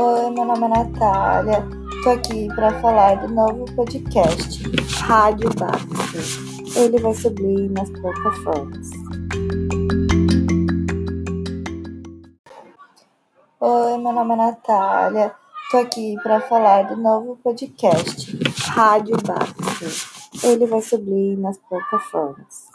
Oi, meu nome é Natália. Tô aqui para falar do novo podcast Rádio Bafo. Ele vai subir nas plataformas. Oi, meu nome é Natália. Tô aqui para falar do novo podcast Rádio Bafo. Ele vai subir nas plataformas.